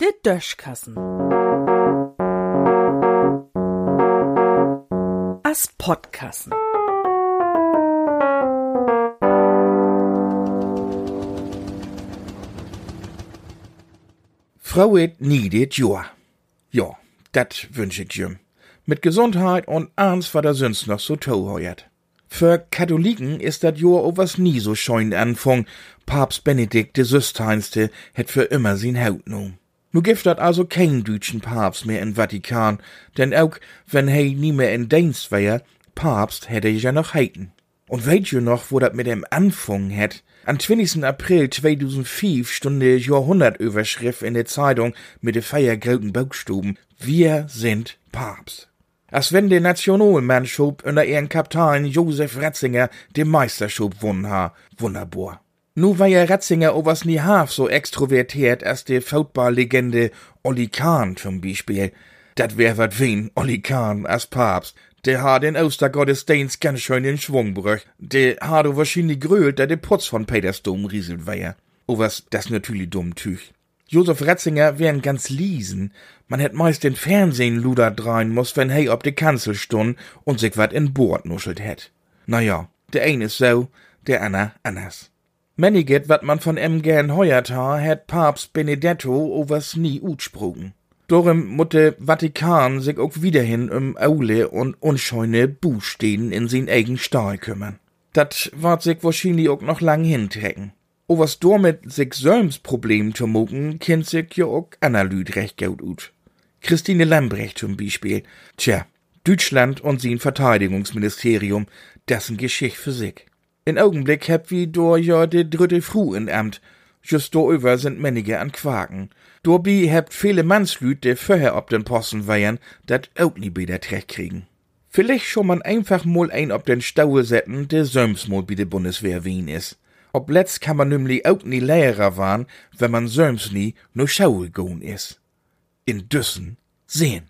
Der Döschkassen. As Podkassen. Frauet niedet Joa. Ja, dat wünsch ich jüm. Mit Gesundheit und Ernst, was er sonst noch so heuert. Für Katholiken ist dat Jahr was nie so scheun Anfang. Papst Benedikt de Süsteinste het für immer sin Haut nu. Nu gibt dat also kein deutschen Papst mehr in Vatikan, denn auch wenn he nie mehr in Dienst wär, Papst hätte ich ja noch heiten. Und weht ihr noch, wo dat mit dem Anfang het? Am 20. April 2005 stunde Jahrhundertüberschrift in der Zeitung mit de feiergelben Buchstaben. Wir sind Papst. Als wenn der Nationalmannschaft unter ihren Kapitän Josef Ratzinger den Meisterschaft gewonnen ha. Wunderbar. Nu war ja Ratzinger auch was nie half so extrovertiert als die Footballlegende Olli Kahn zum Beispiel. Dat wär wat wen, Olli Kahn als Papst. Der ha den Ostergottesdienst ganz schön in Schwung brüch. Der ha du wahrscheinlich grölt, da der Putz von Petersdom rieselt wär. Oh was, das natürlich dumm tüch. Josef Ratzinger wären ganz liesen. Man hätt meist den Fernsehen luder drein muss, wenn hey ob de Kanzel stund und sich wat in Bord nuschelt hätt. Na ja, der eine is so, der Anna anders. Männiget, wat man von em gern heuert ha, hätt Papst Benedetto overs nie utsprogen. Dorem mutte Vatikan sich auch wiederhin um Aule und unscheune Buchstehen in sin eigen Stahl kümmern. Dat ward sich wahrscheinlich auch noch lang hintrecken. O was dormit sich Söms Problem zu mucken, kennt sich ja auch Analyt recht gut ut. Christine Lambrecht zum Beispiel. Tja, Deutschland und sein Verteidigungsministerium, dessen Geschicht für sich. In Augenblick heb wie do ja de dritte Fru in Amt. Just do über sind Männige an Quaken. Dorbi hebt viele Mannslüt, de vorher ob den Posten weiern, dat auch nie wieder Trecht kriegen. Vielleicht schon man einfach mal ein ob den Staue setzen, der Söms mal bi de Bundeswehr wien is. Ob letzt kann man nämlich auch nie Lehrer waren, wenn man söms nie no Schaue goen is. In Düssen sehen.